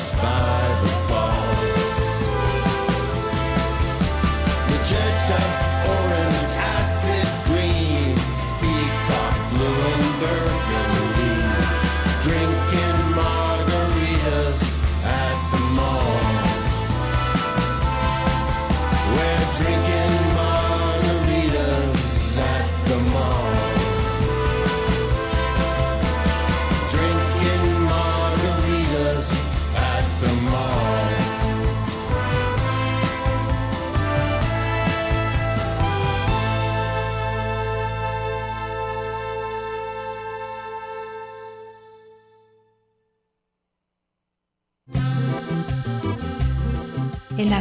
it's fine.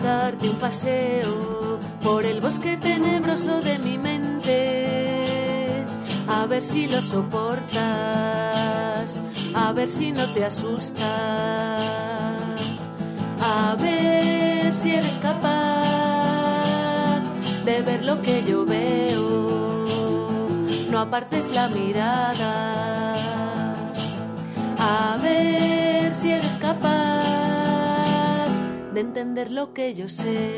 Darte un paseo por el bosque tenebroso de mi mente. A ver si lo soportas, a ver si no te asustas, a ver si eres capaz de ver lo que yo veo. No apartes la mirada, a ver si eres capaz de entender lo que yo sé.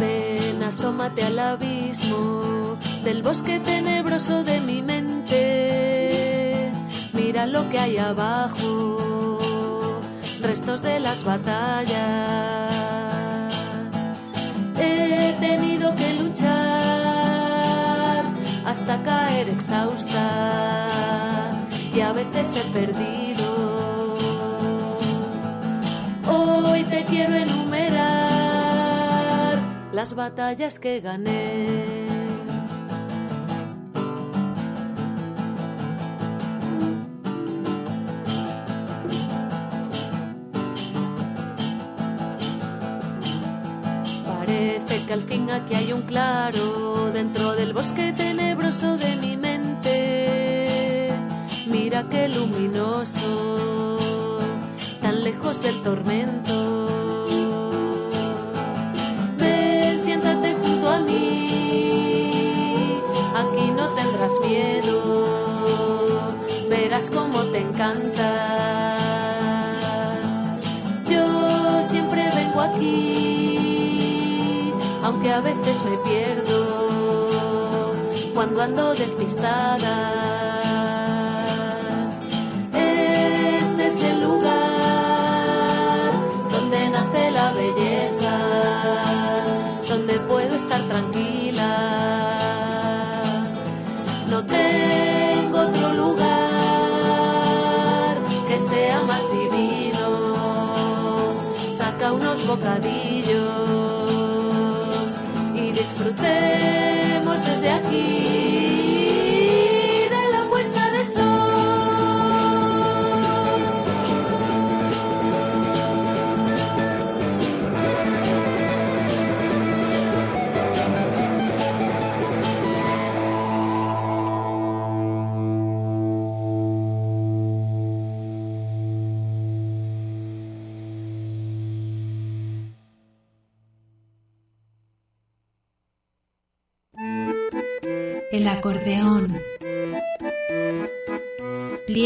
Ven, asómate al abismo del bosque tenebroso de mi mente. Mira lo que hay abajo, restos de las batallas. He tenido que luchar hasta caer exhausta y a veces he perdido. Hoy te quiero enumerar las batallas que gané. Que al fin aquí hay un claro dentro del bosque tenebroso de mi mente. Mira qué luminoso, tan lejos del tormento. Ven, siéntate junto a mí, aquí no tendrás miedo. Verás cómo te encanta. Yo siempre vengo aquí, aunque a veces me pierdo cuando ando despistada. Este es el lugar donde nace la belleza, donde puedo estar tranquila. No tengo otro lugar que sea más divino. Saca unos bocadillos disfrutemos desde aquí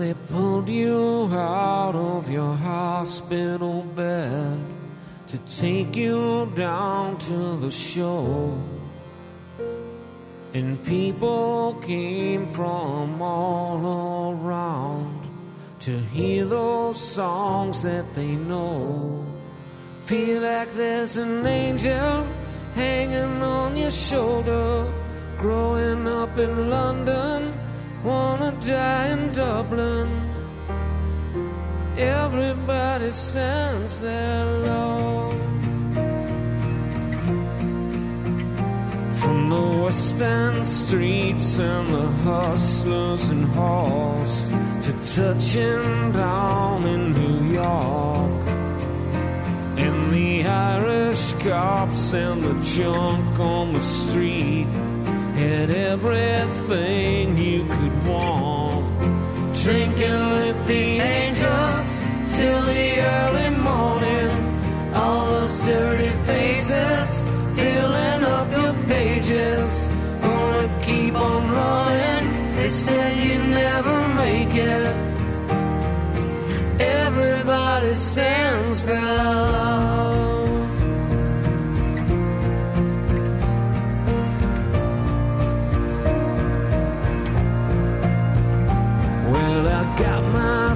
They pulled you out of your hospital bed to take you down to the shore. And people came from all around to hear those songs that they know. Feel like there's an angel hanging on your shoulder. Growing up in London, wanna die in Dublin. Everybody sends their love. From the western streets and the hustlers and halls to touching down in New York. And the Irish cops and the junk on the street had everything you could want. Drinking with the angels till the early morning. All those dirty faces filling up your pages. Gonna keep on running. They said you'd never make it. Everybody sends their love.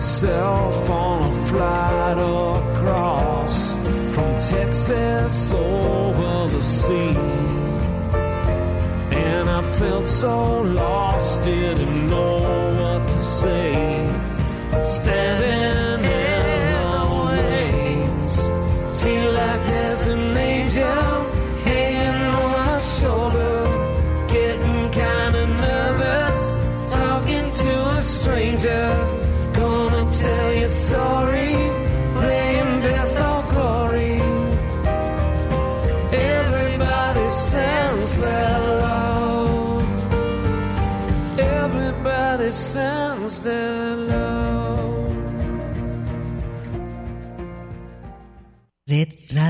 Myself on a flight across from Texas over the sea. And I felt so lost, didn't know